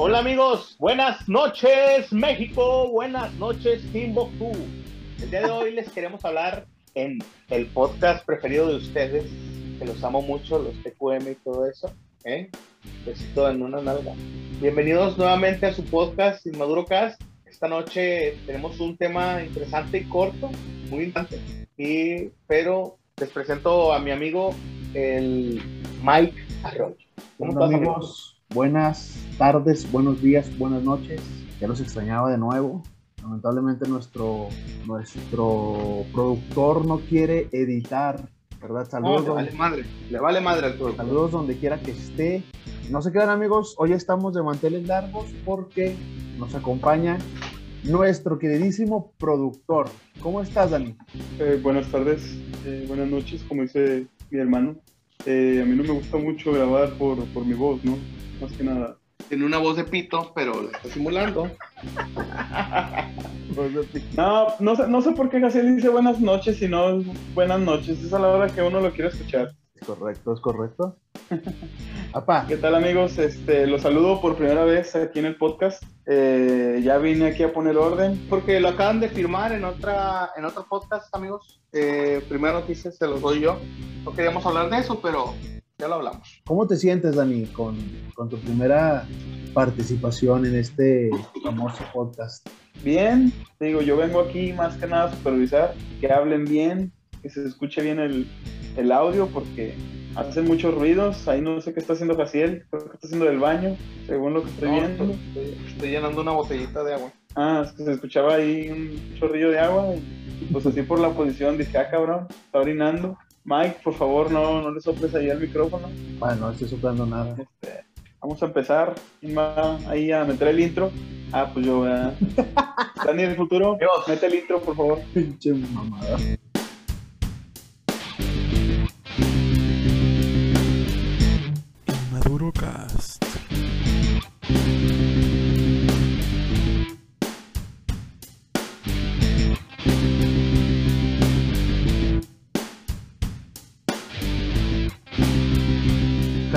Hola amigos, buenas noches México, buenas noches Timbuktu. El día de hoy les queremos hablar en el podcast preferido de ustedes, que los amo mucho, los TQM y todo eso. ¿eh? Besito en una nalga. Bienvenidos nuevamente a su podcast Inmaduro Cast. Esta noche tenemos un tema interesante y corto, muy interesante. Y, pero les presento a mi amigo, el Mike Arroyo. ¿Cómo estás, amigos? Buenas tardes, buenos días, buenas noches. Ya los extrañaba de nuevo. Lamentablemente nuestro, nuestro productor no quiere editar, ¿verdad? Saludos. le vale madre, le vale madre al productor. Saludos donde quiera que esté. No se quedan amigos, hoy estamos de manteles largos porque nos acompaña nuestro queridísimo productor. ¿Cómo estás, Dani? Eh, buenas tardes, eh, buenas noches, como dice mi hermano. Eh, a mí no me gusta mucho grabar por, por mi voz, ¿no? más que nada. Tiene una voz de pito, pero la está simulando. no, no sé, no sé por qué Gaciel dice buenas noches y no buenas noches. Es a la hora que uno lo quiere escuchar. Es correcto, es correcto. Apá. ¿Qué tal amigos? Este, los saludo por primera vez aquí en el podcast. Eh, ya vine aquí a poner orden. Porque lo acaban de firmar en otra en otro podcast, amigos. Eh, primera noticia se los doy yo. No queríamos hablar de eso, pero ya lo hablamos. ¿Cómo te sientes, Dani, con, con tu primera participación en este famoso podcast? Bien, digo, yo vengo aquí más que nada a supervisar, que hablen bien, que se escuche bien el, el audio, porque hacen muchos ruidos. Ahí no sé qué está haciendo Jaciel, creo que está haciendo del baño, según lo que estoy viendo. Estoy, llenando una botellita de agua. Ah, es que se escuchaba ahí un chorrillo de agua y pues así por la posición dije, ah, cabrón, está orinando. Mike, por favor, no, no le soples ahí al micrófono. Bueno, no estoy soplando nada. Este, vamos a empezar. ahí a meter el intro? Ah, pues yo, ¿verdad? Dani, el futuro, Dios. mete el intro, por favor. Pinche mamada. Maduro Cast.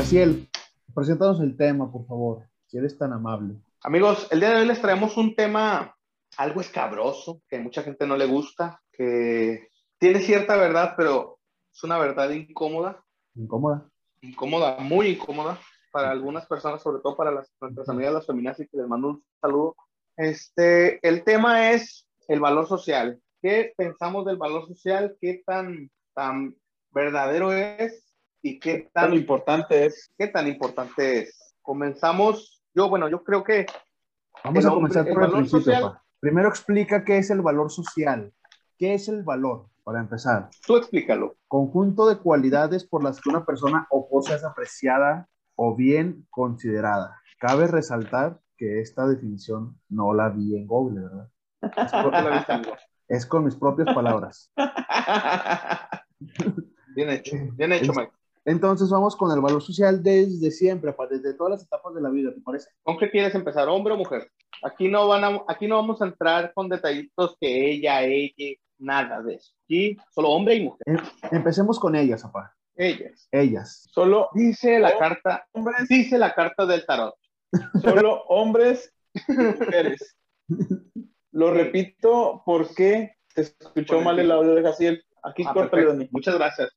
Ciel, preséntanos el tema, por favor, si eres tan amable. Amigos, el día de hoy les traemos un tema algo escabroso, que a mucha gente no le gusta, que tiene cierta verdad, pero es una verdad incómoda. ¿Incómoda? Incómoda, muy incómoda para algunas personas, sobre todo para las, nuestras amigas las feministas, y les mando un saludo. Este, el tema es el valor social. ¿Qué pensamos del valor social? ¿Qué tan, tan verdadero es? y qué tan importante es. ¿Qué tan importante es? Comenzamos, yo, bueno, yo creo que... Vamos a comenzar por el, principio. Primero explica qué es el valor social. ¿Qué es el valor? Para empezar. Tú explícalo. Conjunto de cualidades por las que una persona o cosa es apreciada o bien considerada. Cabe resaltar que esta definición no la vi en Google, ¿verdad? Es, con mis propias palabras. Bien hecho, bien hecho, Mike. Entonces vamos con el valor social desde siempre, desde todas las etapas de la vida, ¿te parece? ¿Con qué quieres empezar, hombre o mujer? Aquí no, van a, aquí no vamos a entrar con detallitos que ella, ella, nada de eso. Aquí solo hombre y mujer. Em, empecemos con ellas, papá. Ellas. Ellas. Solo dice la carta, hombres, dice la carta del tarot. Solo hombres y mujeres. Lo repito porque te escuchó mal el audio de Jaciel. Aquí ah, Muchas gracias.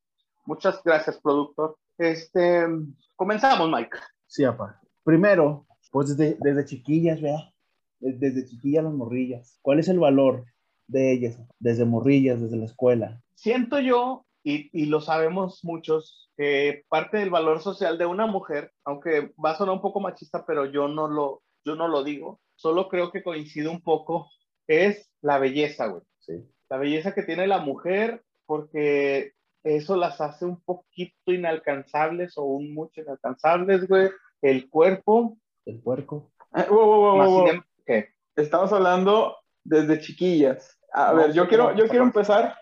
Muchas gracias, productor. Este, comenzamos, Mike. Sí, apa. Primero, pues desde, desde chiquillas, vea. Desde, chiquillas las morrillas. ¿Cuál es el valor de ellas? Desde morrillas, desde la escuela. Siento yo, y, y lo sabemos muchos, que parte del valor social de una mujer, aunque va a sonar un poco machista, pero yo no lo, yo no lo digo, solo creo que coincide un poco, es la belleza, güey. Sí. La belleza que tiene la mujer, porque eso las hace un poquito inalcanzables o un mucho inalcanzables, güey. El cuerpo. El puerco. Ah, ¿Qué? Estamos hablando desde chiquillas. A ver, yo quiero, yo quiero empezar.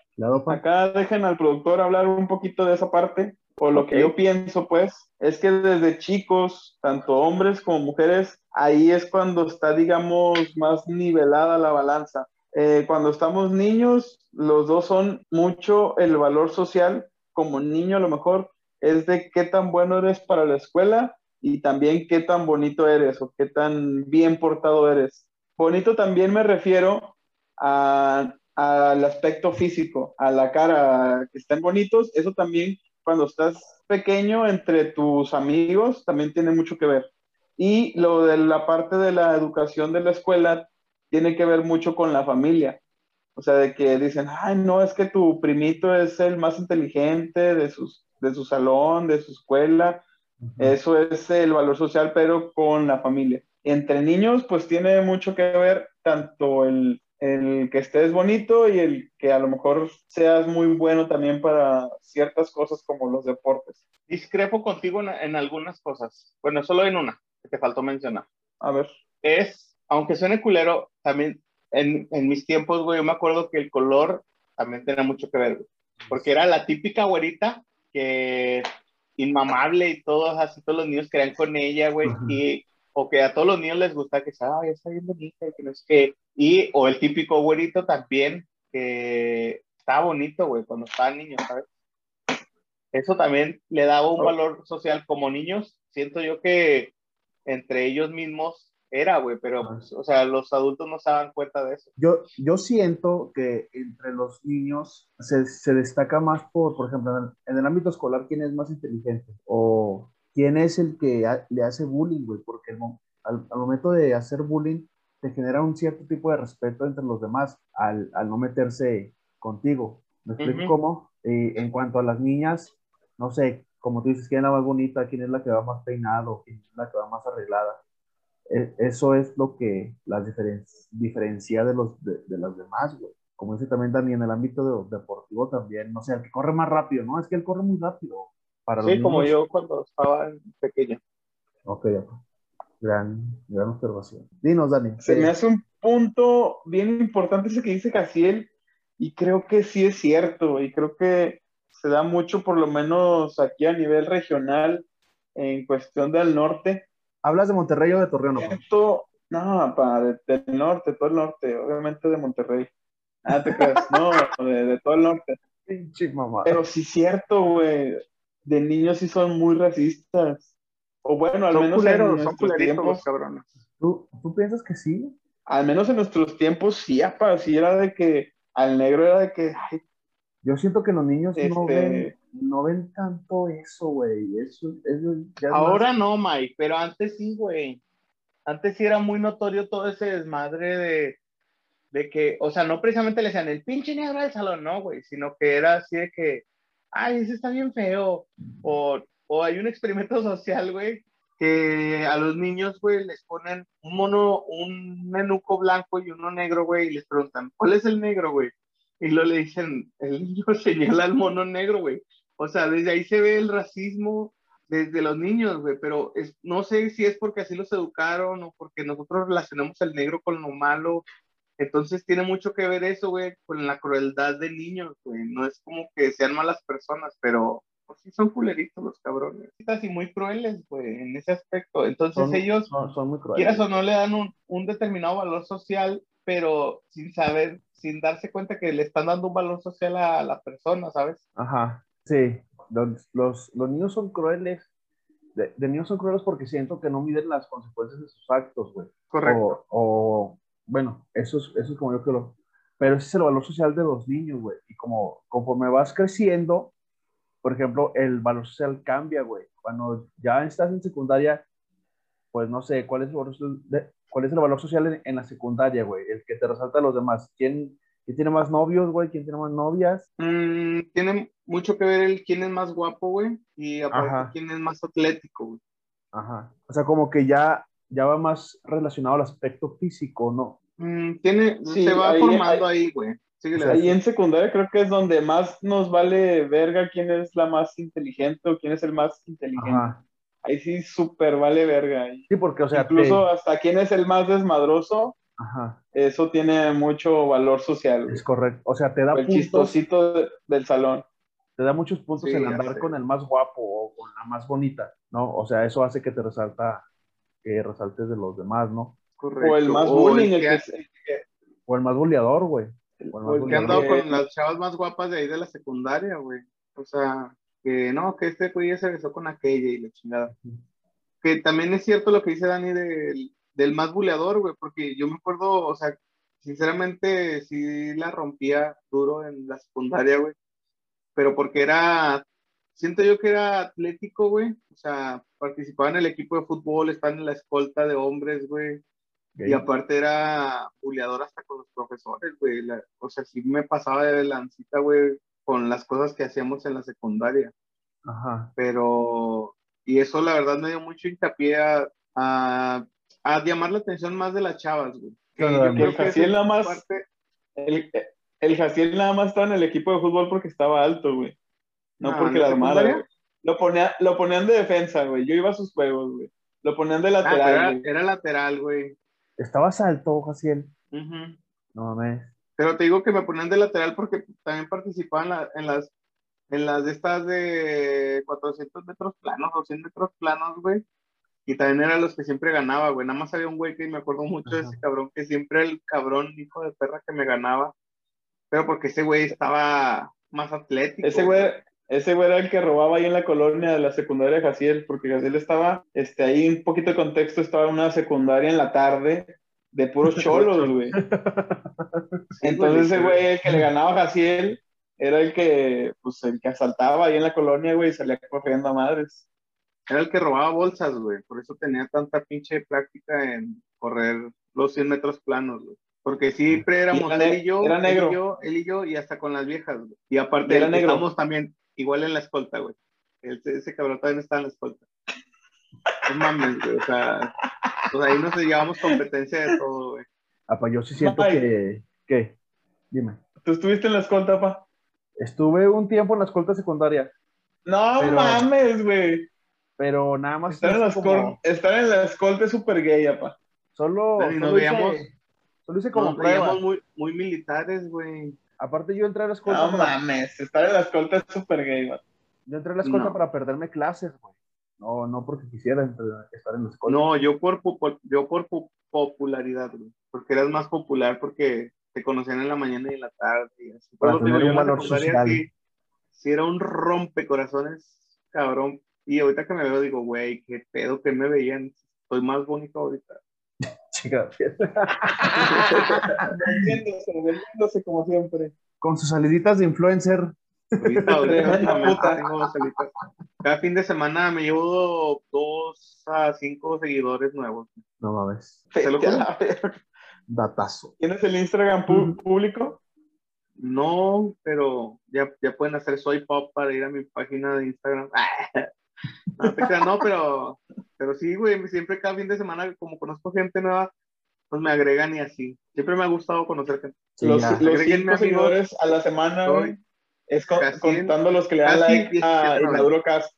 Acá dejen al productor hablar un poquito de esa parte. O lo que yo pienso, pues, es que desde chicos, tanto hombres como mujeres, ahí es cuando está, digamos, más nivelada la balanza. Eh, cuando estamos niños, los dos son mucho el valor social. Como niño, a lo mejor es de qué tan bueno eres para la escuela y también qué tan bonito eres o qué tan bien portado eres. Bonito también me refiero al aspecto físico, a la cara, que estén bonitos. Eso también, cuando estás pequeño, entre tus amigos, también tiene mucho que ver. Y lo de la parte de la educación de la escuela tiene que ver mucho con la familia. O sea, de que dicen, ay, no, es que tu primito es el más inteligente de, sus, de su salón, de su escuela. Eso es el valor social, pero con la familia. Entre niños, pues tiene mucho que ver tanto el, el que estés bonito y el que a lo mejor seas muy bueno también para ciertas cosas como los deportes. Discrepo contigo en, algunas cosas. Bueno, solo en una que te faltó mencionar. A ver. Es, aunque suene culero, también en, en mis tiempos, güey, yo me acuerdo que el color también tenía mucho que ver, Porque era la típica güerita que inmamable y todos así, todos los niños querían con ella, güey, y o que a todos los niños les gusta que sea, ay, está bien bonita, y que no es que, y, o el típico güerito también, que está bonito, güey, cuando estaba niño, ¿sabes? Eso también le daba un valor social como niños, siento yo que entre ellos mismos era, güey, pero, pues, o sea, los adultos no se daban cuenta de eso. Yo, yo siento que entre los niños se, se destaca más por, por ejemplo, en el, en el, ámbito escolar, quién es más inteligente o quién es el que le hace bullying, güey, porque al, al, momento de hacer bullying te genera un cierto tipo de respeto entre los demás al, al no meterse contigo. ¿Me explico cómo? en cuanto a las niñas, no sé, como tú dices, quién es la más bonita, quién es la que va más peinado, quién es la que va más arreglada. E, eso es lo que las diferencia de, los, de, de las demás, güey. Como dice también Dani, en el ámbito deportivo también, no sé, el que corre más rápido, ¿no? Es que él corre muy rápido sí, como yo cuando estaba pequeño. Ok, gran, gran observación. Dinos, Dani. Se me hace un punto bien importante ese que dice Casiel, y creo que sí es cierto, y creo que se da mucho, por lo menos aquí a nivel regional, en cuestión del norte. ¿Hablas de Monterrey o de Torreón? Esto, no, pa, del norte, todo el norte, obviamente de Monterrey. Ah, te crees, no, de, de, todo el norte. Pinche mamá. Pero sí es cierto, güey de niños sí son muy racistas. O bueno, al menos en nuestros tiempos, cabrones. ¿Tú, ¿Tú, piensas que sí? Al menos en nuestros tiempos sí, apa, sí era de que al negro era de que... Yo siento que los niños no, este ven, no ven tanto eso, güey. Eso, eso Ahora no, Mike, pero antes sí, güey. Antes sí era muy notorio todo ese desmadre de, de que, o sea, no precisamente le decían el pinche negro del salón, no, güey, sino que era así de que ay, ese está bien feo. O, o hay un experimento social, güey, que a los niños, güey, les ponen un mono, un menuco blanco y uno negro, güey, y les preguntan, ¿cuál es el negro, güey? Y luego le dicen, el niño señala al mono negro, güey. O sea, desde ahí se ve el racismo desde los niños, güey, pero es, no sé si es porque así los educaron o porque nosotros relacionamos el negro con lo malo entonces tiene mucho que ver eso, güey, con la crueldad de niños, güey. No es como que sean malas personas, pero pues, sí son culeritos los cabrones. Y muy crueles, güey, en ese aspecto. Entonces ellos, son, muy crueles. quieras o no, le dan un, un, determinado valor social, pero sin saber, sin darse cuenta que le están dando un valor social a la persona, ¿sabes? Ajá, sí. Los, los, los niños son crueles. De, de, niños son crueles porque siento que no miden las consecuencias de sus actos, güey. Correcto. o bueno, eso es, eso es como yo creo. Pero ese es el valor social de los niños, güey. Y como conforme vas creciendo, por ejemplo, el valor social cambia, güey. Cuando ya estás en secundaria, pues no sé, ¿cuál es el valor, de, cuál es el valor social en, la secundaria, güey? El que te resalta a los demás. ¿Quién, quién tiene más novios, güey? ¿Quién tiene más novias? Mm, tiene mucho que ver el quién es más guapo, güey. Y aparte, quién es más atlético, güey. Ajá. O sea, como que ya ya va más relacionado al aspecto físico, ¿no? Mm, tiene, se va formando ahí, güey. Ahí en secundaria creo que es donde más nos vale verga quién es la más inteligente o quién es el más inteligente. Ahí sí súper vale verga. Sí, porque, o sea, incluso hasta quién es el más desmadroso. Ajá. Eso tiene mucho valor social. Es correcto. O sea, te da el chistosito del salón. Te da muchos puntos en andar con el más guapo o con la más bonita, ¿no? O sea, eso hace que te resalta que resaltes de los demás, ¿no? O el más bullying, el que, O el más bulleador, güey. O el, que ha andado con las chavas más guapas de ahí de la secundaria, güey. O sea, que no, que este güey ya se besó con aquella y la chingada. que también es cierto lo que dice Dani del, del más buleador, güey, porque yo me acuerdo, o sea, sinceramente sí la rompía duro en la secundaria, güey, pero porque era, siento yo que era atlético, güey, o sea, participaba en el equipo de fútbol, estaba en la escolta de hombres, güey, y aparte era buleador hasta con los profesores, güey, o sea, sí me pasaba de lancita, güey, con las cosas que hacíamos en la secundaria. Ajá. Pero, y eso la verdad me dio mucho hincapié a, a, llamar la atención más de las chavas, güey. el Jaciel nada más, el, el Jaciel nada más estaba en el equipo de fútbol porque estaba alto, güey. No, porque la armada, Lo, ponía, lo ponían de defensa, güey. Yo iba a sus juegos, güey. Lo ponían de ah, lateral. era, lateral, güey. Estabas alto, Jaciel. No mames. Pero te digo que me ponían de lateral porque también participaba en, la, en las en las de estas de 400 metros planos, 200 metros planos, güey. Y también eran los que siempre ganaba, güey. Nada más había un güey que me acuerdo mucho de ese cabrón, que siempre el cabrón hijo de perra que me ganaba. Pero porque ese güey estaba más atlético. Ese güey, ese güey era el que robaba ahí en la colonia de la secundaria de Jaciel, porque Jaciel estaba, este, ahí un poquito de contexto, estaba en una secundaria en la tarde de puros cholos, güey. Entonces ese güey, el que le ganaba a Jaciel, era el que, pues, el que asaltaba ahí en la colonia, güey, y salía corriendo a madres. Era el que robaba bolsas, güey. Por eso tenía tanta pinche práctica en correr los 100 metros planos, güey. Porque siempre éramos él y yo, era negro. Él y yo, él y yo, y hasta con las viejas, güey. Y aparte, era negro. también igual en la escolta, güey. Ese, cabrón también está en la escolta. No mames, güey. O sea, pues ahí nos llevamos competencia de todo, güey. Apa, yo sí siento que. ¿Qué? Dime. ¿Tú estuviste en la escolta, pa? Estuve un tiempo en la escolta secundaria. No mames, güey. Pero nada más. Estar, en la, como... estar en la escolta es súper gay, apa. Solo. solo, hice, solo hice como nos muy, muy militares, güey. Aparte, yo entré a la escolta. No mames, estar en la escolta es súper gay, güey. Yo entré a la escolta para perderme clases, güey. No, no porque quisiera estar en la escolta. No, yo por, yo por popularidad, güey. Porque eras más popular porque te conocían en la mañana y en la tarde. Y así. Para tener un valor social. Sí, era un rompecorazones, cabrón. Y ahorita que me veo, digo, güey, qué pedo que me veían. Estoy más bonito ahorita. Chica, vendiéndose, vendiéndose como siempre. Con sus saliditas de influencer. Cada fin de semana me llevo dos a cinco seguidores nuevos. No mames. Se lo Datazo. ¿Tienes el Instagram público? No, pero ya, ya pueden hacer soy pop para ir a mi página de Instagram. no, te no, pero, pero sí, güey, siempre cada fin de semana, como conozco gente nueva, pues me agregan y así. Siempre me ha gustado conocer gente. los, los cinco seguidores a la semana, güey, es contando los que le dan like a Maduro Cast.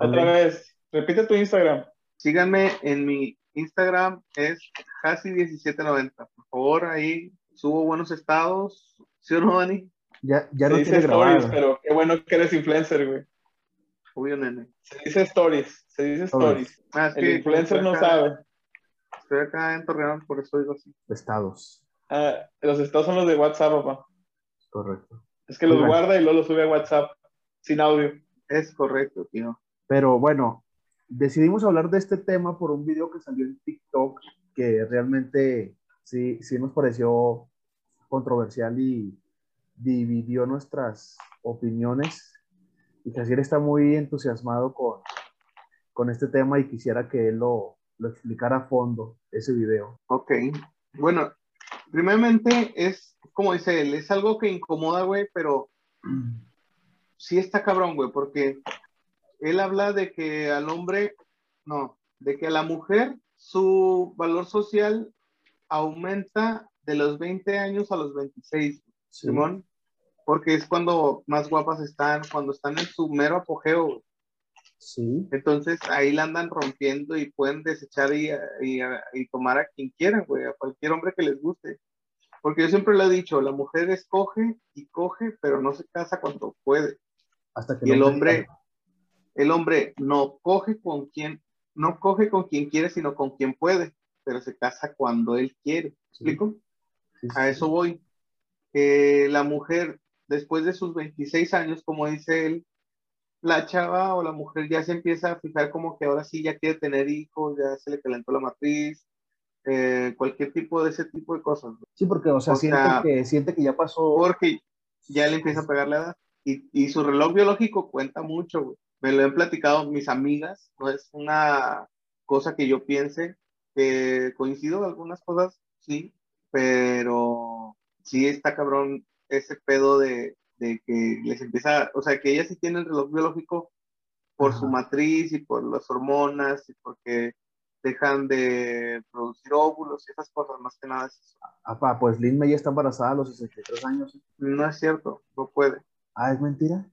Otra vez, repite tu Instagram. Síganme en mi Instagram es Hasi1790. Por favor, ahí subo buenos estados. ¿Sí o no, Dani? Ya, ya no dice stories, pero qué bueno que eres influencer, güey. Obvio, nene. Se dice stories, se dice stories. Ah, El influencer no sabe. Estoy acá en Torreón, por eso digo así. Estados. Ah, los estados son los de WhatsApp, papá. Correcto. Es que los guarda y luego los sube a WhatsApp sin audio. Es correcto, tío. Pero bueno, decidimos hablar de este tema por un video que salió en TikTok que realmente sí, sí nos pareció controversial y dividió nuestras opiniones. Y Jacier está muy entusiasmado con, con este tema y quisiera que él lo, lo explicara a fondo, ese video. Ok. Bueno, primeramente es, como dice él, es algo que incomoda, güey, pero sí está cabrón, güey, porque él habla de que al hombre, no, de que a la mujer su valor social aumenta de los 20 años a los 26, Simón, porque es cuando más guapas están, cuando están en su mero apogeo. Sí. Entonces ahí la andan rompiendo y pueden desechar y, y, tomar a quien quieran, güey, a cualquier hombre que les guste. Porque yo siempre le he dicho, la mujer escoge y coge, pero no se casa cuando puede. Hasta que y el hombre, el hombre no coge con quien, no coge con quien quiere, sino con quien puede, pero se casa cuando él quiere. explico? A eso voy. Que la mujer, después de sus 26 años, como dice él, la chava o la mujer ya se empieza a fijar como que ahora sí ya quiere tener hijos, ya se le calentó la matriz, eh, cualquier tipo de ese tipo de cosas. Sí, porque, o sea, siente, que, siente que ya pasó. Porque ya le empieza a pegar la edad. Y, y su reloj biológico cuenta mucho, güey. Me lo han platicado mis amigas, no es una cosa que yo piense, que coincido en algunas cosas, sí, pero sí está cabrón ese pedo de, de que les empieza, o sea, que ellas sí tienen reloj biológico por su matriz y por las hormonas y porque dejan de producir óvulos y esas cosas, más que nada es pues Lin ya está embarazada a los 63 años. No es cierto, no puede. Ah, ¿es mentira?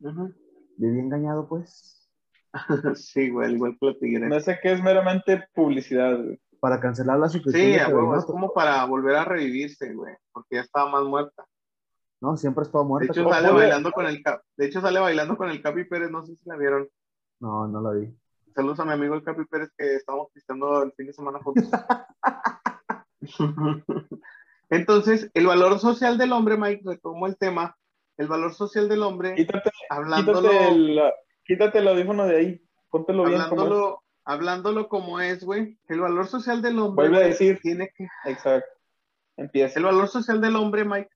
Uh Viví engañado, pues. sí, güey, igual que lo No sé qué es meramente publicidad, güey. Para cancelar la suscripción. Sí, es como para volver a revivirse, güey, porque ya estaba más muerta. No, siempre estaba muerta. De hecho, sale bailando con el de hecho, sale bailando con el Capi Pérez, no sé si la vieron. No, no la vi. Saludos a mi amigo el Capi Pérez que estamos visitando el fin de semana juntos. Entonces, el valor social del hombre, Mike, retomo el tema. El valor social del hombre, quítate, hablándolo, quítate, el, quítate el audífono de ahí, póntelo bien. Hablándolo, hablándolo como es, güey. El valor social del hombre. Vuelve a decir. Tiene que. Exacto. Empieza. El valor social del hombre, Mike,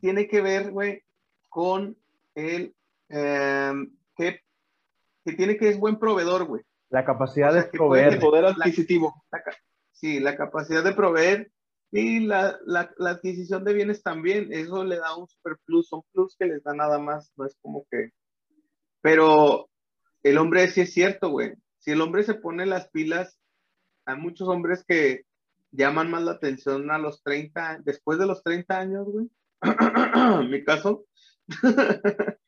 tiene que ver, güey, con el. Em, que, que tiene que es buen proveedor, güey. La capacidad de proveer. El poder adquisitivo. sí, la capacidad de proveer y la, la, la, adquisición de bienes también. Eso le da un super plus, un plus que les da nada más. No es como que. Pero el hombre sí es cierto, güey. Si el hombre se pone las pilas, hay muchos hombres que llaman más la atención a los 30, después de los 30 años, güey. mi caso.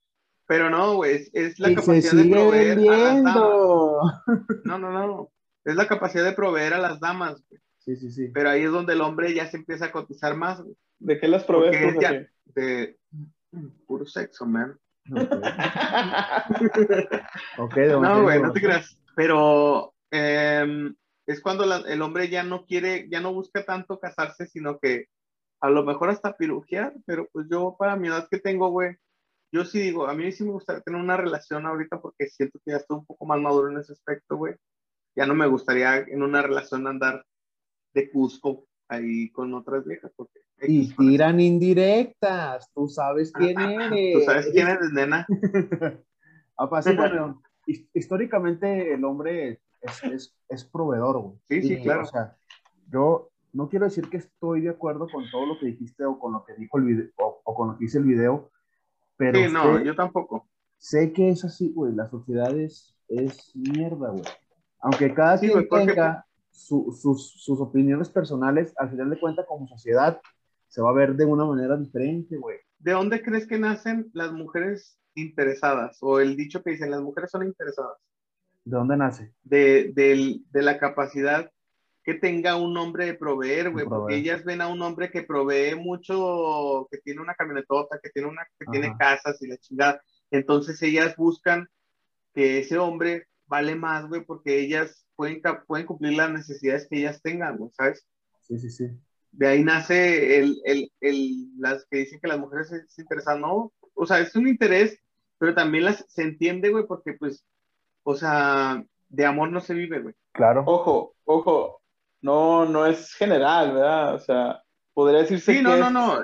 Pero no, güey, es, la capacidad de proveer a las damas. No, no, no. Es la capacidad de proveer a las damas, güey. Sí, sí, sí. Pero ahí es donde el hombre ya se empieza a cotizar más, güey. ¿De qué las provees De puro sexo, man. Okay. no, güey, no te creas. Pero em, es cuando el hombre ya no quiere, ya no busca tanto casarse, sino que a lo mejor hasta pirujear, pero pues yo para mi edad que tengo, güey, yo sí digo, a mí sí me gustaría tener una relación ahorita porque siento que ya estoy un poco más maduro en ese aspecto, güey. Ya no me gustaría en una relación andar de Cusco ahí con otras viejas. Porque y tiran indirectas, tú sabes quién eres. Tú sabes quién eres, nena. históricamente el hombre es, es, es proveedor, güey. Sí, sí, claro. O sea, yo no quiero decir que estoy de acuerdo con todo lo que dijiste o con lo que dijo el video o, con lo que dice el video, pero sí, no, yo tampoco. Sé que es así, güey, la sociedad es, es mierda, güey. Aunque cada quien tenga sus, sus, opiniones personales, al final de cuentas, como sociedad, se va a ver de una manera diferente, güey. ¿De dónde crees que nacen las mujeres interesadas? O el dicho que dicen, las mujeres son interesadas. ¿De dónde nace? De, de, de la capacidad que tenga un hombre de proveer, güey, porque ellas ven a un hombre que provee mucho, que tiene una camionetota, que tiene una, que tiene casas y la chingada. Entonces ellas buscan que ese hombre vale más, güey, porque ellas pueden, pueden cumplir las necesidades que ellas tengan, güey, ¿sabes? Sí, sí, sí. De ahí nace el, el, el, las que dicen que las mujeres se, interesan, no, o sea, es un interés, pero también las se entiende, güey, porque pues, o sea, de amor no se vive, güey. Claro. Ojo, ojo, no, no es general, ¿verdad? O sea, podría decirse sí, no, no, no.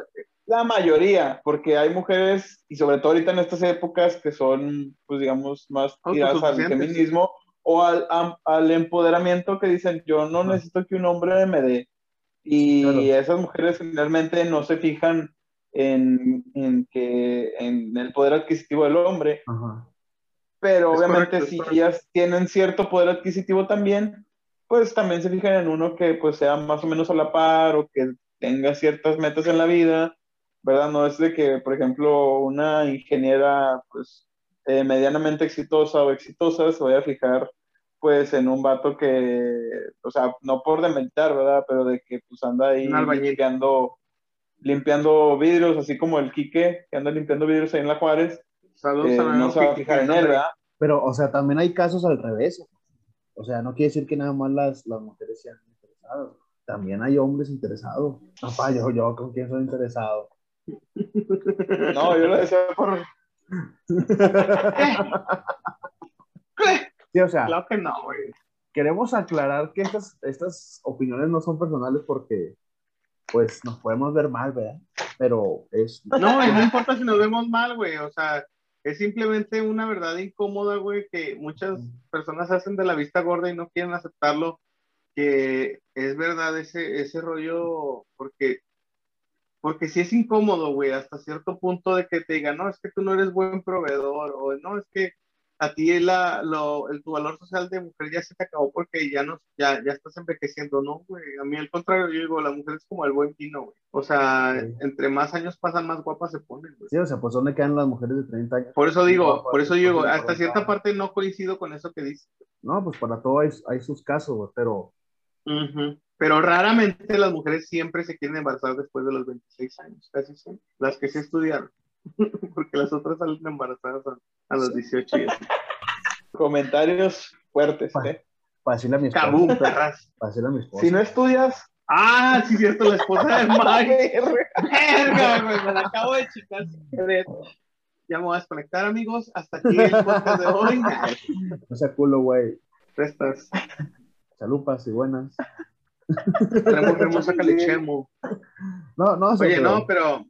la mayoría, porque hay mujeres, y sobre todo ahorita en estas épocas, que son, pues digamos, más tiradas al feminismo o al, al, empoderamiento que dicen, yo no necesito que un hombre me dé. Y esas mujeres finalmente no se fijan en, en, que, en el poder adquisitivo del hombre. Pero obviamente si ellas tienen cierto poder adquisitivo también, pues también se fijan en uno que pues sea más o menos a la par o que tenga ciertas metas en la vida, ¿verdad? No es de que, por ejemplo, una ingeniera pues eh, medianamente exitosa o exitosa se vaya a fijar pues en un vato que, o sea, no por demeritar, ¿verdad? Pero de que pues anda ahí limpiando, limpiando vidrios, así como el Quique, que anda limpiando vidrios ahí en la Juárez. Saludos eh, no se va a fijar en él, ¿verdad? Pero, o sea, también hay casos al revés. O sea, no quiere decir que nada más las, las mujeres sean interesadas. También hay hombres interesados. Papá, yo, yo con quién soy interesado. No, yo lo decía por, Sí, o sea. Claro que no, güey. Queremos aclarar que estas, estas opiniones no son personales porque, pues, nos podemos ver mal, ¿verdad? Pero es. No, no importa si nos vemos mal, güey. O sea, es simplemente una verdad incómoda, güey, que muchas personas hacen de la vista gorda y no quieren aceptarlo. Que es verdad ese, ese rollo, porque porque si es incómodo, güey, hasta cierto punto de que te digan, no, es que tú no eres buen proveedor, o no, es que a ti la, lo, el, tu valor social de mujer ya se te acabó porque ya no, ya, ya estás envejeciendo, no, güey, a mí al contrario, yo digo, la mujer es como el buen vino, güey, o sea, entre más años pasan, más guapas se ponen, güey. Sí, o sea, pues ¿dónde quedan las mujeres de 30 años? Por eso digo, por eso digo, hasta cierta parte no coincido con eso que dices. No, pues para todo hay, hay sus casos, güey, pero... Uh pero raramente las mujeres siempre se quieren embarazar después de los 26 años, casi son las que sí estudiaron, porque las otras salen embarazadas a, los 18 años. Comentarios fuertes, ¿eh? Para decirle a mi esposa. Cabum, perras. Para decirle a mi esposa. Si no estudias. Ah, sí, cierto, la esposa de Mike. Verga, güey, me la acabo de chicar Ya me voy a desconectar, amigos. Hasta aquí el podcast de hoy. No sea culo, güey. Restas. Chalupas y buenas. Tenemos hermosa calichemo. No, no, Oye, no, pero.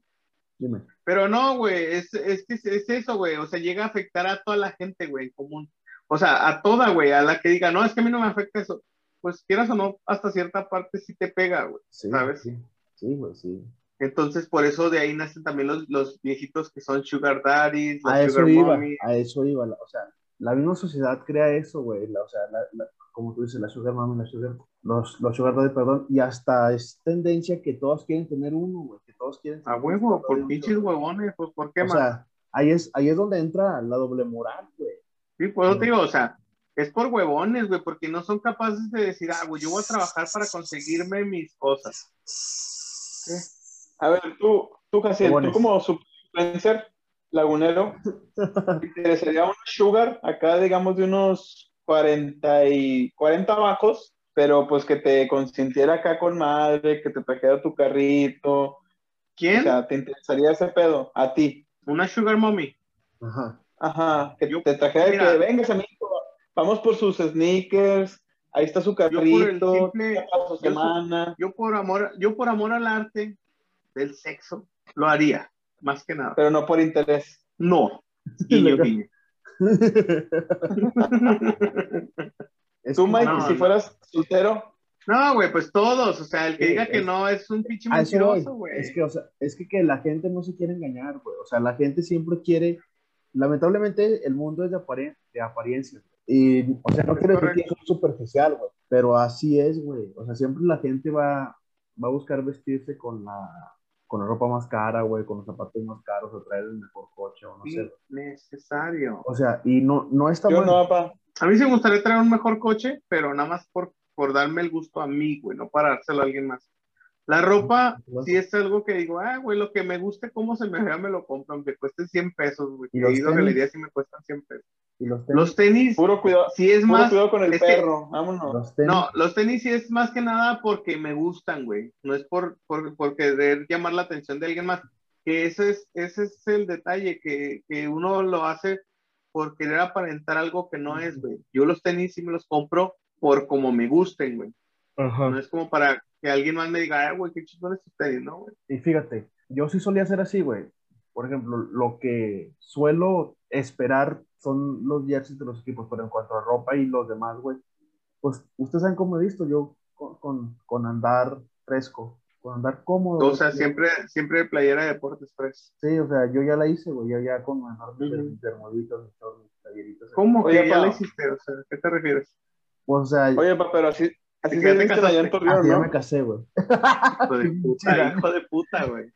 Dime. Pero no, güey, es, es, es eso, güey. O sea, llega a afectar a toda la gente, güey, en común. O sea, a toda, güey, a la que diga, no, es que a mí no me afecta eso. Pues quieras o no, hasta cierta parte sí te pega, güey. ¿Sabes? Sí, sí, güey, sí. Entonces, por eso de ahí nacen también los, los viejitos que son sugar daddies, a eso iba, A eso iba, o sea, la misma sociedad crea eso, güey. O sea, la, como tú dices, la sugar mami, la sugar los, los sugar daddy, perdón, y hasta es tendencia que todos quieren tener uno, güey, que todos quieren A huevo, por pinches huevones, pues, ¿por qué o sea, ahí es, ahí es donde entra la doble moral, güey. Sí, pues te digo, o sea, es por huevones, güey, porque no son capaces de decir, ah, güey, yo voy a trabajar para conseguirme mis cosas. A ver, tú, tú, Casiel, tú como influencer lagunero, ¿te interesaría un sugar acá, digamos, de unos 40 y 40 bajos? pero pues que te consintiera acá con madre, que te trajera tu carrito. ¿Quién? O sea, ¿te interesaría ese pedo? A ti. Una sugar mommy. Ajá. Ajá, que te trajera mira, que vengas, amigo, vamos por sus sneakers, ahí está su carrito, yo por, simple, su semana. Yo, por amor, yo por amor al arte del sexo, lo haría, más que nada. Pero no por interés. No. Guiño, guiño. Tú, Mike, si fueras soltero. No, güey, pues todos, o sea, el que diga que no es un pinche mentiroso, güey. Es que, o sea, es que, que la gente no se quiere engañar, güey. O sea, la gente siempre quiere, lamentablemente el mundo es de, de apariencia. Y, o sea, no quiero decir que es superficial, güey, pero así es, güey. O sea, siempre la gente va, va a buscar vestirse con la, con la ropa más cara, güey, con los zapatos más caros, o traer el mejor coche, o no sé. Necesario. O sea, y no, no está Yo no, papá. A mí sí me gustaría traer un mejor coche, pero nada más por, por darme el gusto a mí, güey, no para dárselo a alguien más. La ropa, sí es algo que digo, ah, güey, lo que me guste, cómo se me vea, me lo compro, aunque cueste 100 pesos, güey. Y he ido a galerías y me cuestan 100 pesos. ¿Y los tenis? Los tenis, puro cuidado, sí es puro más. cuidado con el perro, vámonos. no, los tenis sí es más que nada porque me gustan, güey. No es por, por, por querer llamar la atención de alguien más. Que ese es, ese es el detalle, que, que uno lo hace por querer aparentar algo que no es, güey. Yo los tenis sí me los compro por como me gusten, güey. No es como para que alguien más me diga, güey, qué chido estos tenis, ¿no, güey? Y fíjate, yo sí solía hacer así, güey. Por ejemplo, lo que suelo esperar son los jerseys de los equipos, pero en cuanto a ropa y los demás, güey, pues ustedes saben cómo he visto yo con, con, con andar fresco con andar cómodo. O sea, siempre, siempre playera de deportes fresh. Sí, o sea, yo ya la hice, güey, yo ya con andar mis termoditos, mis talleritos. ¿Cómo que ya la hiciste? O sea, ¿qué te refieres? Pues, o sea... Oye, pa, pero así, así se viste allá en Torreón, ¿no? ya me casé, güey. Hijo de puta, hijo de puta, güey.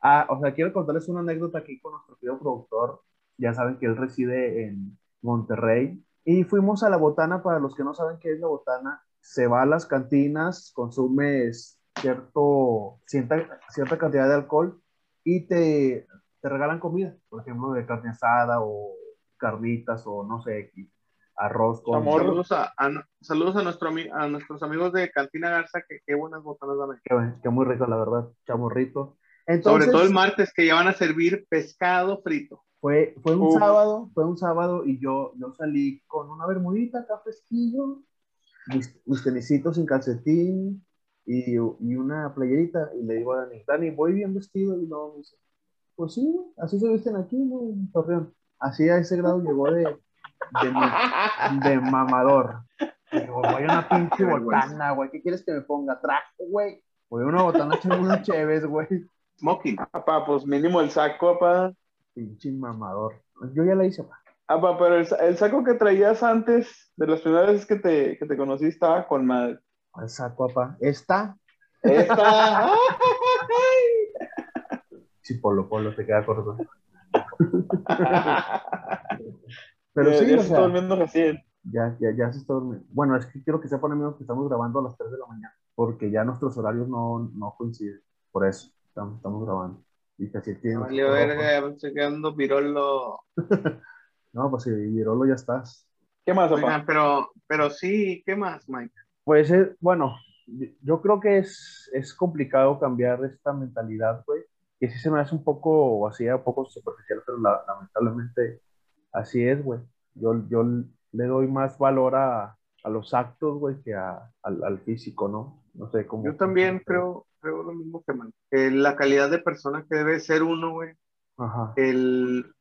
Ah, o sea, quiero contarles una anécdota aquí con nuestro querido productor. Ya saben que él reside en Monterrey. Y fuimos a la botana, para los que no saben qué es la botana, se va a las cantinas, consumes cierto, cierta, cierta cantidad de alcohol y te, te regalan comida, por ejemplo, de carne asada o carnitas o no sé, arroz con... Saludos a, saludos a, nuestro, a nuestros amigos de Cantina Garza, que qué buenas botanas dan Qué, muy rico, la verdad, chamorrito. Sobre todo el martes, que ya van a servir pescado frito. Fue, fue un sábado, fue un sábado y yo, yo salí con una bermudita acá fresquillo, mis, mis tenisitos sin calcetín y, y, una playerita y le digo a Dani, Dani, voy bien vestido y no, dice, pues sí, así se visten aquí, ¿no? En Torreón. Así a ese grado llegó de, de, de mamador. Digo, voy a una pinche botana, güey, ¿qué quieres que me ponga? Traje, güey. Voy a una botana, unos chéves, güey. Smoking. Papá, pues mínimo el saco, papá. Pinche mamador. Yo ya la hice, papá. Papá, pero el, el, saco que traías antes, de las primeras veces que te, que te conocí, estaba con madre. El saco, papá. ¿Esta? Esta. sí, polo, polo, te queda corto. pero sí, ya o se está durmiendo recién. Ya, ya, ya se está durmiendo. Bueno, es que quiero que sepan, amigos, que estamos grabando a las 3 de la mañana, porque ya nuestros horarios no, no coinciden. Por eso estamos, estamos grabando. Y casi tiene. Vale, verga, estoy quedando virolo. no, pues sí, virolo ya estás. ¿Qué más, papá? pero, pero sí, ¿qué más, Mike? Pues, eh, bueno, yo creo que es, es complicado cambiar esta mentalidad, güey. Que sí se me hace un poco, así, un poco superficial, pero lamentablemente así es, güey. Yo, yo le doy más valor a, a los actos, güey, que a, al, al, físico, ¿no? No sé cómo. Yo también creo, creo lo mismo que man. la calidad de persona que debe ser uno, güey. Ajá. El,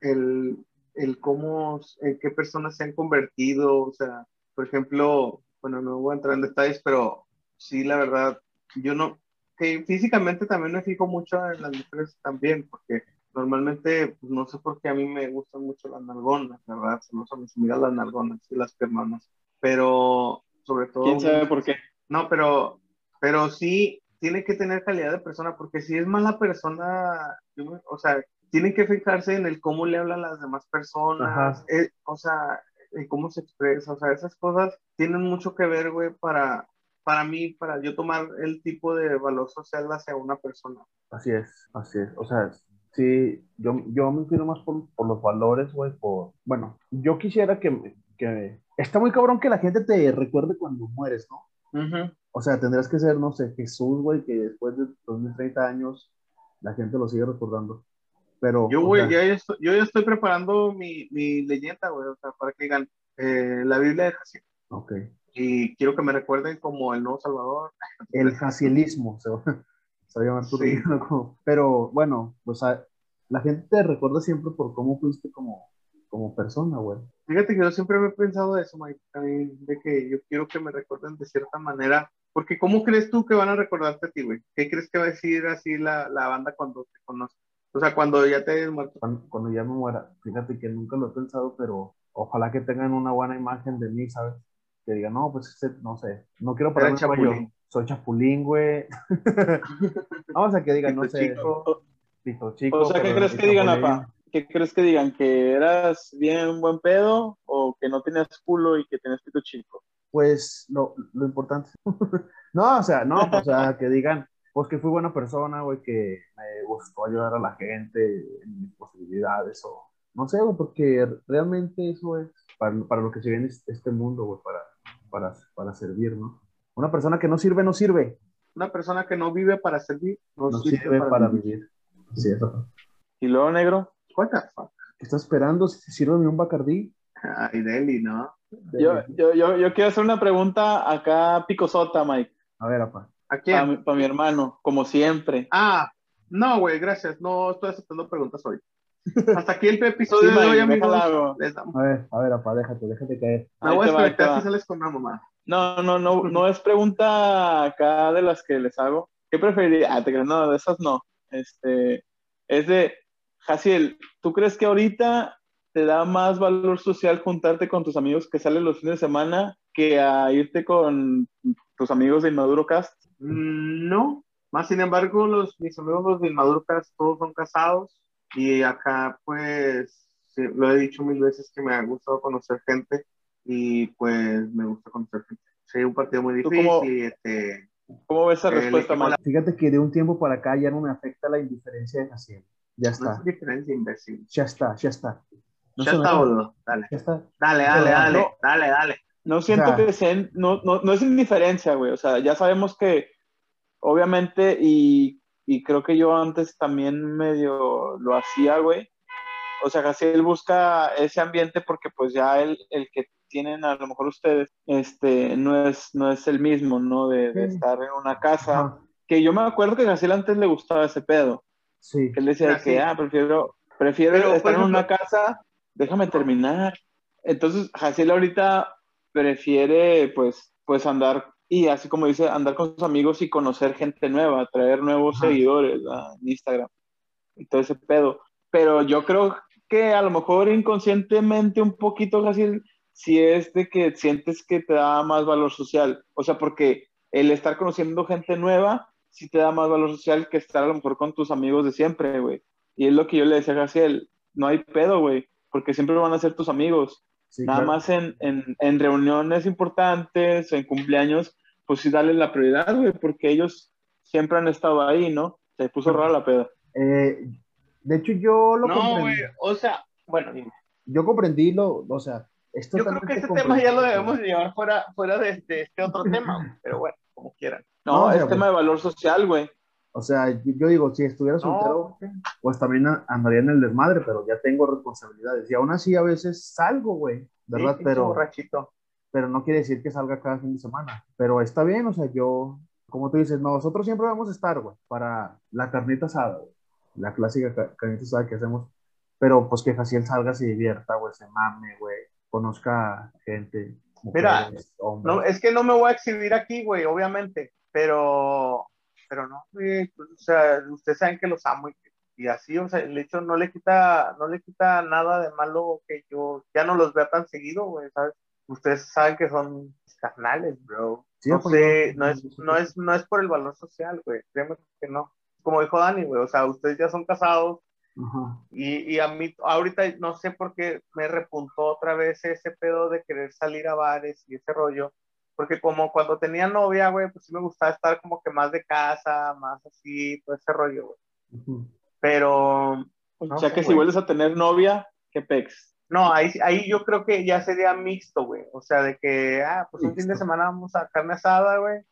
el, el cómo, en qué personas se han convertido, o sea, por ejemplo, bueno, no voy a entrar en detalles, pero sí, la verdad, yo no, que físicamente también me fijo mucho en las mujeres también, porque normalmente, pues no sé por qué a mí me gustan mucho las nalgonas, verdad, solo son miras las nalgonas y las piernas, pero sobre todo... ¿Quién sabe por qué? No, pero, pero sí, tiene que tener calidad de persona, porque si es mala persona, o sea, tienen que fijarse en el cómo le hablan las demás personas, eh, o sea, en cómo se expresa, o sea, esas cosas tienen mucho que ver, güey, para, para mí, para yo tomar el tipo de valor social hacia una persona. Así es, así es, o sea, sí, yo, yo me inclino más por, por los valores, güey, por, bueno, yo quisiera que, que, está muy cabrón que la gente te recuerde cuando mueres, ¿no? O sea, tendrás que ser, no sé, Jesús, güey, que después de 2030 años la gente lo sigue recordando. Pero, yo, güey, ya, estoy, yo ya estoy preparando mi, mi leyenda, güey, o sea, para que digan eh, la Biblia de Jaciel. Ok. Y quiero que me recuerden como el nuevo Salvador. El jacielismo, se va, se va a llamar sí. Pero bueno, pues la gente te recuerda siempre por cómo fuiste como, como persona, güey. Fíjate que yo siempre me he pensado eso, Mike, de que yo quiero que me recuerden de cierta manera, porque ¿cómo crees tú que van a recordarte a ti, güey? ¿Qué crees que va a decir así la, la banda cuando te conozca? O sea, cuando ya te hayas muerto. Cuando, ya me muera. Fíjate que nunca lo he pensado, pero ojalá que tengan una buena imagen de mí, ¿sabes? Que digan, no, pues no sé, no quiero parar chapulín. Soy chapulín, güey. Vamos a que digan, no sé. Chico. Pito chico. O sea, ¿qué crees que digan, apa? ¿Qué crees que digan? ¿Que eras bien buen pedo o que no tenías culo y que tenías pito chico? Pues lo, lo importante. no, o sea, no, o sea, que digan, pues que fui buena persona, güey, que me gustó ayudar a la gente en mis posibilidades o no sé, güey, porque realmente eso es para, para lo que se viene este mundo, güey, para, para, para servir, ¿no? Una persona que no sirve, no sirve. Una persona que no vive para servir, no, sirve, para, vivir. Sí, eso. ¿Y luego, negro? ¿Cuántas? ¿Qué estás esperando? Si sirve un Bacardí. Ay, Deli, ¿no? Yo, yo, yo, yo, quiero hacer una pregunta acá picosota, Mike. A ver, apa. ¿A quién? Para mi, hermano, como siempre. Ah, no, güey, gracias. No estoy aceptando preguntas hoy. Hasta aquí el episodio de hoy, amigos. A ver, a ver, apa, déjate, déjate caer. No voy a desconectar si sales con una mamá. No, no, no, no es pregunta acá de las que les hago. ¿Qué preferiría? Ah, te no, de esas no. Este, es de, Jaciel, ¿tú crees que ahorita te da más valor social juntarte con tus amigos que salen los fines de semana que a irte con tus amigos de Inmaduro Cast? Mm, no, más sin embargo, los, mis amigos de Inmaduro Cast todos son casados y acá pues lo he dicho mil veces que me ha gustado conocer gente y pues me gusta conocer gente. Sí, un partido muy difícil. Cómo, este, ¿Cómo ves esa respuesta, Mala? Fíjate que de un tiempo para acá ya no me afecta la indiferencia de Jaciel. Ya está. No es diferencia, imbécil. Ya está, ya está. ya está, boludo. Dale. Ya está. Dale, dale, dale, dale, dale. No siento que sean, no, no, no es indiferencia, güey. O sea, ya sabemos que, obviamente, y, y creo que yo antes también medio lo hacía, güey. o sea, Jaciel busca ese ambiente porque pues ya el, el que tienen a lo mejor ustedes, este, no es, no es el mismo, ¿no? De, estar en una casa. Que yo me acuerdo que a Jaciel antes le gustaba ese pedo. Sí. Que él decía que, ah, prefiero, prefiero estar en una casa, déjame terminar. Entonces, Jaciel ahorita prefiere, pues, pues andar, y así como dice, andar con sus amigos y conocer gente nueva, traer nuevos seguidores en Instagram y todo ese pedo. Pero yo creo que a lo mejor inconscientemente un poquito, Jaciel, si es de que sientes que te da más valor social. O sea, porque el estar conociendo gente nueva sí te da más valor social que estar a lo mejor con tus amigos de siempre, güey. Y es lo que yo le decía a Gaciel, no hay pedo, güey, porque siempre van a ser tus amigos. Nada más en, en, en, reuniones importantes, en cumpleaños, pues sí dale la prioridad, güey, porque ellos siempre han estado ahí, ¿no? Se puso rara la peda. Eh, de hecho, yo lo No, güey, o sea, bueno, dime. Yo comprendí lo, o sea, yo creo que este tema ya lo debemos llevar fuera, fuera de, este otro tema, pero bueno, como quieran. No, es tema de valor social, güey. O sea, yo, digo, si estuviera soltero, pues también andaría en el desmadre, pero ya tengo responsabilidades. Y aún así a veces salgo, güey, ¿verdad? pero, pero no quiere decir que salga cada fin de semana. Pero está bien, o sea, yo, como tú dices, nosotros siempre vamos a estar, güey, para la carnita asada, güey. La clásica carnita asada que hacemos. Pero pues que Jaciel salga, se divierta, güey, se mame, güey conozca gente. Mira, no, es que no me voy a exhibir aquí, güey, obviamente, pero, pero no, güey, pues, o sea, ustedes saben que los amo y, así, o sea, el hecho no le quita, no le quita nada de malo que yo ya no los vea tan seguido, güey, ¿sabes? Ustedes saben que son carnales, bro. no sé, no es, no es, no es por el valor social, güey, créeme que no. Como dijo Dani, güey, o sea, ustedes ya son casados, y, y, a mí, ahorita no sé por qué me repuntó otra vez ese pedo de querer salir a bares y ese rollo. Porque como cuando tenía novia, güey, pues sí me gustaba estar como que más de casa, más así, todo ese rollo, güey. Pero... o sea que si vuelves a tener novia, ¿qué pex? No, ahí, ahí yo creo que ya sería mixto, güey. O sea, de que, ah, pues un fin de semana vamos a carne asada, güey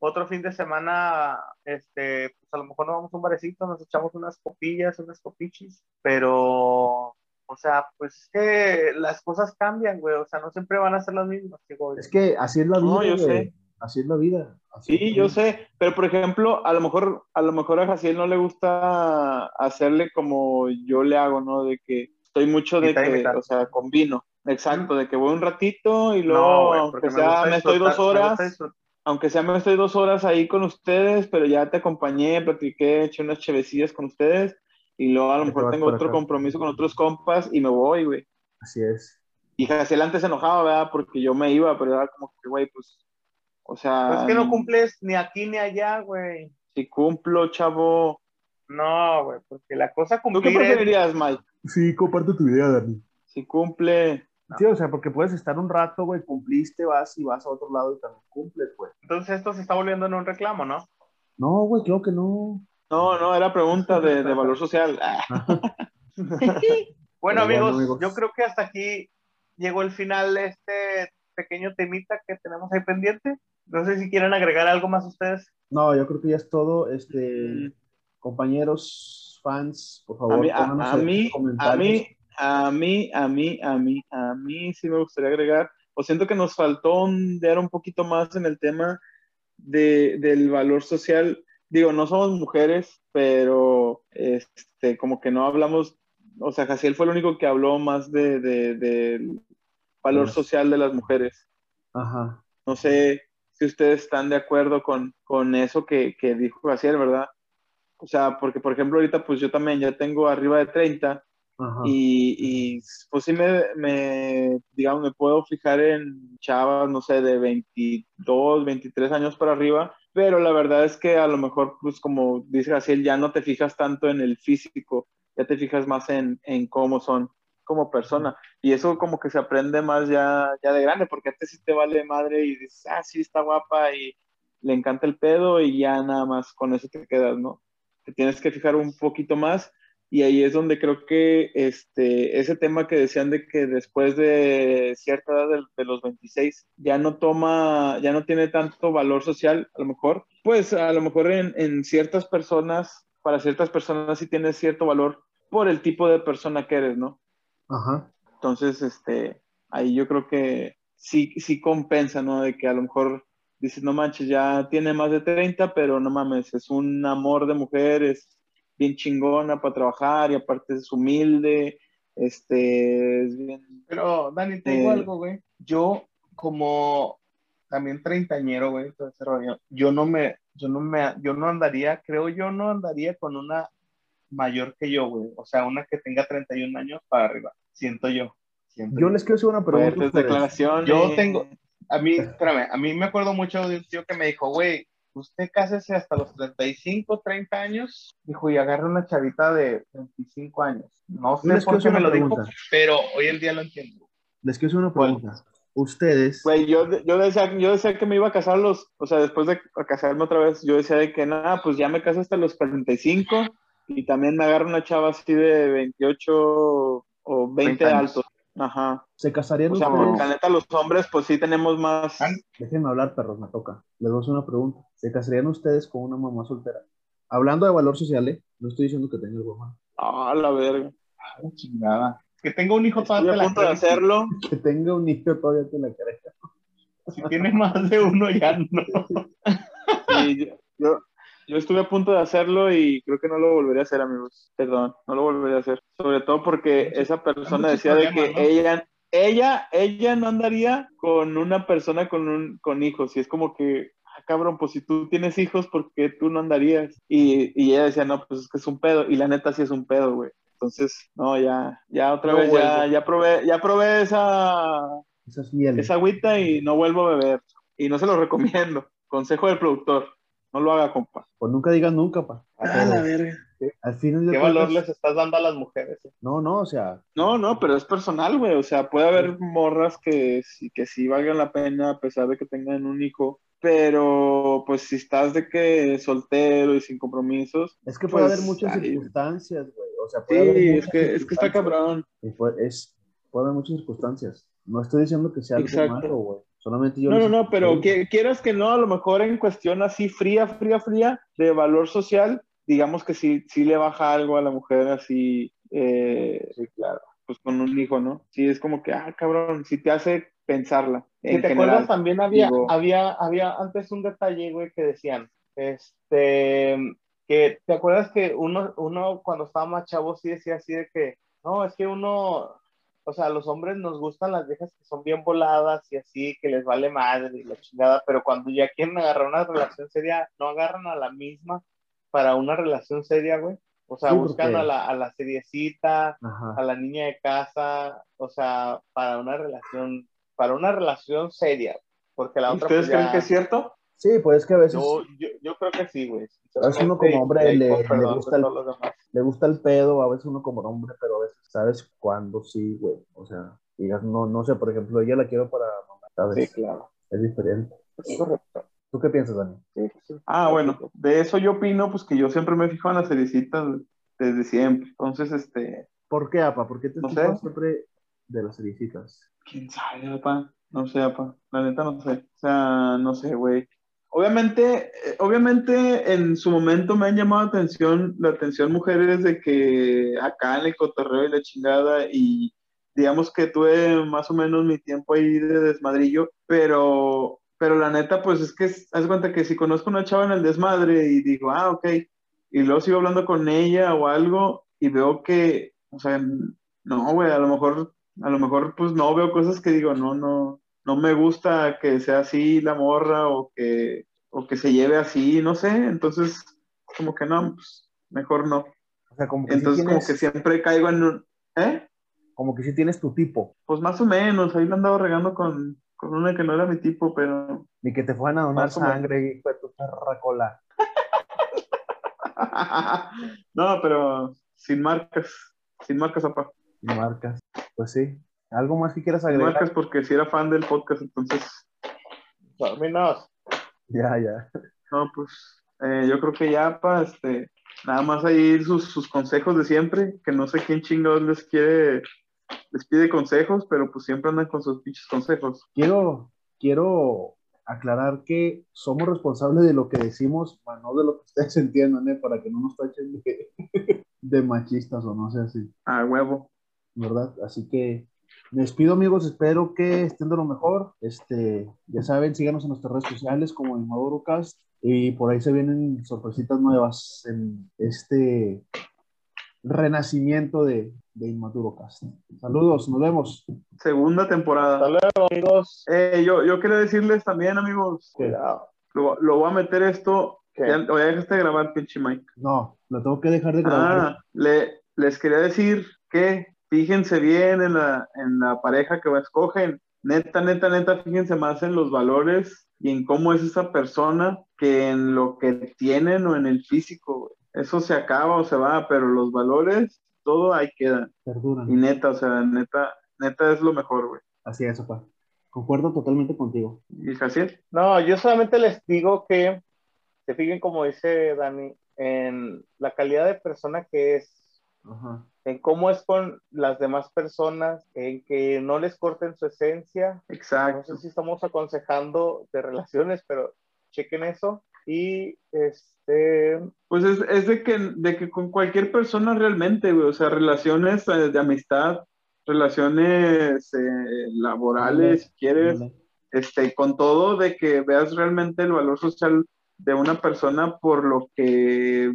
otro fin de semana, este, pues a lo mejor nos vamos a un barecito, nos echamos unas copillas, unas copichis, pero, o sea, pues es que las cosas cambian, güey, o sea, no siempre van a ser las mismas. Es que así es la vida, no, yo sé. Así es la vida. sí, yo sé, pero por ejemplo, a lo mejor, a lo mejor a Jaciel no le gusta hacerle como yo le hago, ¿no? De que estoy mucho de que, o sea, combino. Exacto, de que voy un ratito y luego, no, sea, me, estoy dos horas aunque sea me estoy dos horas ahí con ustedes, pero ya te acompañé, platiqué, eché unas chevecillas con ustedes y luego a lo mejor tengo otro compromiso con otros compas y me voy, güey. Así es. Y Jaciel antes se enojaba, ¿verdad? Porque yo me iba, pero era como que, güey, pues, o sea... Pues es que no cumples ni aquí ni allá, güey. Si cumplo, chavo. No, güey, porque la cosa cumple. ¿Tú qué preferirías, Mike? Sí, comparte tu idea, Dani. Si cumple... Sí, o sea, porque puedes estar un rato, güey, cumpliste, vas y vas a otro lado y también cumples, güey. Entonces esto se está volviendo en un reclamo, ¿no? No, güey, creo que no. No, no, era pregunta de, valor social. bueno, amigos, yo creo que hasta aquí llegó el final de este pequeño temita que tenemos ahí pendiente. No sé si quieren agregar algo más ustedes. No, yo creo que ya es todo. Este, mm. compañeros, fans, por favor, a mí, a, mí, a mí a mí, a mí, a mí, a mí sí me gustaría agregar, o siento que nos faltó ondear un poquito más en el tema de, del valor social. Digo, no somos mujeres, pero este, como que no hablamos, o sea, Jaciel fue el único que habló más de, del valor social de las mujeres. Ajá. No sé si ustedes están de acuerdo con, con eso que, que dijo Jaciel, ¿verdad? O sea, porque por ejemplo ahorita pues yo también ya tengo arriba de 30 y, y, pues sí me, me, digamos, me puedo fijar en chavas, no sé, de 22, 23 años para arriba, pero la verdad es que a lo mejor, pues como dice Gaciel, ya no te fijas tanto en el físico, ya te fijas más en, en cómo son como persona. Y eso como que se aprende más ya, ya de grande, porque antes sí te vale madre y dices, ah, sí, está guapa y le encanta el pedo y ya nada más con eso te quedas, ¿no? Te tienes que fijar un poquito más y ahí es donde creo que este, ese tema que decían de que después de cierta edad de, los 26 ya no toma, ya no tiene tanto valor social, a lo mejor, pues a lo mejor en, en ciertas personas, para ciertas personas sí tiene cierto valor, por el tipo de persona que eres, ¿no? Ajá. Entonces, este, ahí yo creo que sí, sí compensa, ¿no? De que a lo mejor dices, no manches, ya tiene más de 30, pero no mames, es un amor de mujer, es bien chingona para trabajar y aparte es humilde, este, es bien... Pero, Dani, te digo eh, algo, güey. Yo, como también treintañero, güey, yo no me, yo no me, yo no andaría, creo yo no andaría con una mayor que yo, güey. O sea, una que tenga 31 años para arriba, siento yo. yo les quiero hacer una pregunta. declaración. Yo tengo, a mí, espérame, a mí me acuerdo mucho de un tío que me dijo, güey, usted cásese hasta los 35, 30 años, dijo, y agarre una chavita de 25 años. No sé por qué me lo dijo, pero hoy en día lo entiendo. Les quiero hacer una pregunta. Ustedes. Güey, yo, yo, decía, yo decía que me iba a casar los, o sea, después de casarme otra vez, yo decía de que nada, pues ya me caso hasta los 45 y también me agarro una chava así de 28 o 20 altos. Ajá. ¿Se casarían o sea, ustedes? la neta, los hombres, pues sí tenemos más. Déjenme hablar, perros, me toca. Les voy a hacer una pregunta. ¿Se casarían ustedes con una mamá soltera? Hablando de valor social, ¿eh? No estoy diciendo que tenga el mamá. Ah, la verga. Ah, chingada. Que tenga un hijo todavía a punto de hacerlo. Que tenga un hijo todavía te la careta. Si tiene más de uno, ya no. Sí, yo, yo estuve a punto de hacerlo y creo que no lo volvería a hacer, amigos. Perdón, no lo volvería a hacer. Sobre todo porque esa persona decía de que ella, ella, ella no andaría con una persona con, un, con hijos. Y es como que, ah, cabrón, pues si tú tienes hijos, ¿por qué tú no andarías? Y, y ella decía, no, pues es que es un pedo. Y la neta sí es un pedo, güey. Entonces, no, ya, ya otra vez, ya, ya probé, ya probé esa, esa agüita y no vuelvo a beber. Y no se lo recomiendo. Consejo del productor. No lo haga, compa. Pues nunca digas nunca, pa. Ah, la verga. Al fin ¿Qué valor les estás dando a las mujeres? Eh? No, no, o sea. No, no, pero es personal, güey. O sea, puede haber morras que sí, que sí valgan la pena a pesar de que tengan un hijo. Pero, pues, si estás de que soltero y sin compromisos. Es que puede haber pues, muchas circunstancias, güey. O sea, puede sí, es que, es que está cabrón. puede, es, puede haber muchas circunstancias. No estoy diciendo que sea algo malo, güey. Solamente yo. No, no, no, pero que, quieras que no, a lo mejor en cuestión así fría, fría, fría, de valor social, digamos que sí, sí le baja algo a la mujer así. Eh, sí, claro. Pues con un hijo, ¿no? Sí, es como que, ah, cabrón, sí te hace pensarla. En ¿Te acuerdas? También había, había, había antes un detalle, güey, que decían, este, que te acuerdas que uno, uno cuando estaba más chavo sí decía así de que, no, es que uno, o sea, a los hombres nos gustan las viejas que son bien voladas y así, que les vale madre y la chingada, pero cuando ya quieren agarrar una relación seria, no agarran a la misma para una relación seria, güey. O sea, buscan a la, a la seriecita, a la niña de casa, o sea, para una relación, para una relación seria. Porque la otra. ¿Ustedes pues, creen que es cierto? Sí, pues es que a veces. Yo, yo, creo que sí, güey. A veces uno como hombre le, gusta el, le gusta el pedo, a veces uno como hombre, pero a veces sabes cuándo sí, güey. O sea, digas, no, no sé, por ejemplo, ella la quiero para mamá, Sí, claro. Es diferente. Es correcto. ¿Tú qué piensas, Dani? Sí, sí. Ah, bueno, de eso yo opino, pues que yo siempre me fijo en las cerecitas desde siempre. Entonces, este. ¿Por qué, apa? ¿Por qué te no siempre de las cerecitas? ¿Quién sabe, apa? No sé, apa. La neta no sé. O sea, no sé, güey. Obviamente, eh, obviamente en su momento me han llamado la atención, la atención mujeres de que acá en el cotorreo y la chingada y digamos que tuve más o menos mi tiempo ahí de desmadrillo, pero, pero la neta pues es que haz cuenta que si conozco una chava en el desmadre y digo, ah, ok, y luego sigo hablando con ella o algo y veo que, o sea, no, güey, a lo mejor, a lo mejor pues no veo cosas que digo, no, no, no me gusta que sea así la morra o que, o que se lleve así, no sé, entonces como que no, pues mejor no. O sea, como que entonces como que siempre caigo en un... ¿Eh? Como que si tienes tu tipo. Pues más o menos, ahí lo andaba regando con, con una que no era mi tipo, pero... Ni que te fueran a donar sangre y fue tu cola. no, pero sin marcas, sin marcas, papá. Sin marcas, pues sí. ¿Algo más que quieras agregar? Marcas porque si era fan del podcast, entonces. Terminados. Ya, ya. No, pues eh, yo creo que ya, pa, este, nada más ahí sus, sus consejos de siempre, que no sé quién chingados les quiere, les pide consejos, pero pues siempre andan con sus pinches consejos. Quiero, quiero aclarar que somos responsables de lo que decimos, no de lo que ustedes entiendan, ¿eh? para que no nos tachen de, de machistas o no sé así. A huevo. ¿Verdad? Así que me despido amigos, espero que estén de lo mejor. Este, ya saben, síganos en nuestras redes sociales como InmaduroCast y por ahí se vienen sorpresitas nuevas en este renacimiento de, de InmaduroCast. Saludos, nos vemos. Segunda temporada. Hasta luego, amigos. Eh, yo, yo quería decirles también, amigos, Cuidado. Lo, lo, voy a meter esto. Ya dejaste de grabar, pinche Mike. No, lo tengo que dejar de grabar. Ah, le, les quería decir que fíjense bien en la, en la pareja que escogen. Neta, neta, neta, fíjense más en los valores y en cómo es esa persona que en lo que tienen o en el físico. Eso se acaba o se va, pero los valores, todo ahí queda. Y neta, o sea, neta, neta es lo mejor, güey. Así es, papá. Concuerdo totalmente contigo. ¿Y Jaciel? No, yo solamente les digo que se fijen, como dice Dani, en la calidad de persona que es. Ajá en cómo es con las demás personas, en que no les corten su esencia. Exacto. No sé si estamos aconsejando de relaciones, pero chequen eso. Y este. Pues es, es de, que, de que con cualquier persona realmente, güey, o sea, relaciones eh, de amistad, relaciones eh, laborales, si quieres, este, con todo, de que veas realmente el valor social de una persona por lo que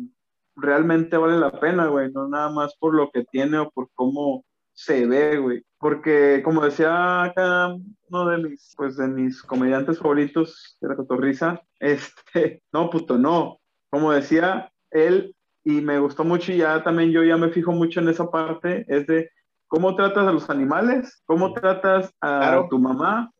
realmente vale la pena, güey, no nada más por lo que tiene o por cómo se ve, güey. Porque como decía acá uno de mis, pues de mis comediantes favoritos de la cotorriza, este, no, puto, no. Como decía él, y me gustó mucho y ya también yo ya me fijo mucho en esa parte, es de cómo tratas a los animales, cómo tratas a tu mamá,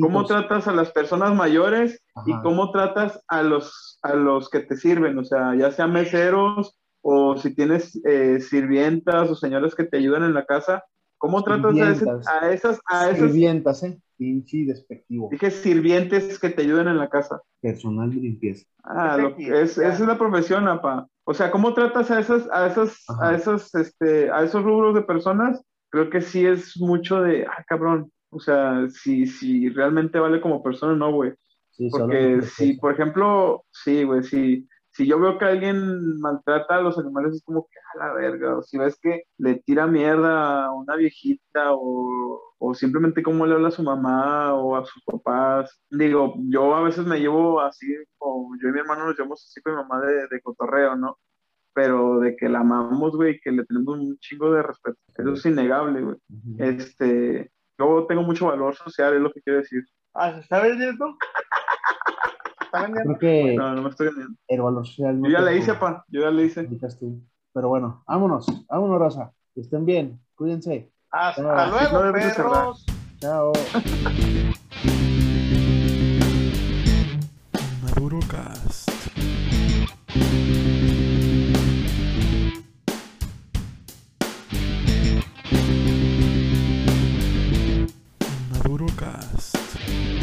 ¿Cómo tratas a las personas mayores y cómo tratas a los, a los que te sirven? O sea, ya sean meseros o si tienes eh, sirvientas o señores que te ayudan en la casa, ¿cómo tratas a, esas, a esas... Sirvientas, ¿eh? Pinche despectivo. Dije sirvientes que te ayuden en la casa. Personal de limpieza. Ah, lo es, esa es la profesión, apa. O sea, ¿cómo tratas a esas, a esas, a esos, este, a esos rubros de personas? Creo que sí es mucho de, ah, cabrón, o sea, si, si realmente vale como persona, no, güey. Porque si, por ejemplo, sí, güey, si, si yo veo que alguien maltrata a los animales, es como que a la verga. O si ves que le tira mierda a una viejita o, o simplemente cómo le habla a su mamá o a sus papás. Digo, yo a veces me llevo así, o yo y mi hermano nos llevamos así con mi mamá de, de cotorreo, ¿no? Pero de que la amamos, güey, que le tenemos un chingo de respeto. Eso es innegable, güey. Este yo tengo mucho valor social, es lo que quiero decir. Ah, ¿se está vendiendo? Creo que no, no me estoy vendiendo. El valor social. yo ya le hice, pa. Yo ya le hice. Pero bueno, vámonos. Vámonos, Rosa. Que estén bien. Cuídense. Hasta luego, perros. Chao. Maduro Cast. Cast.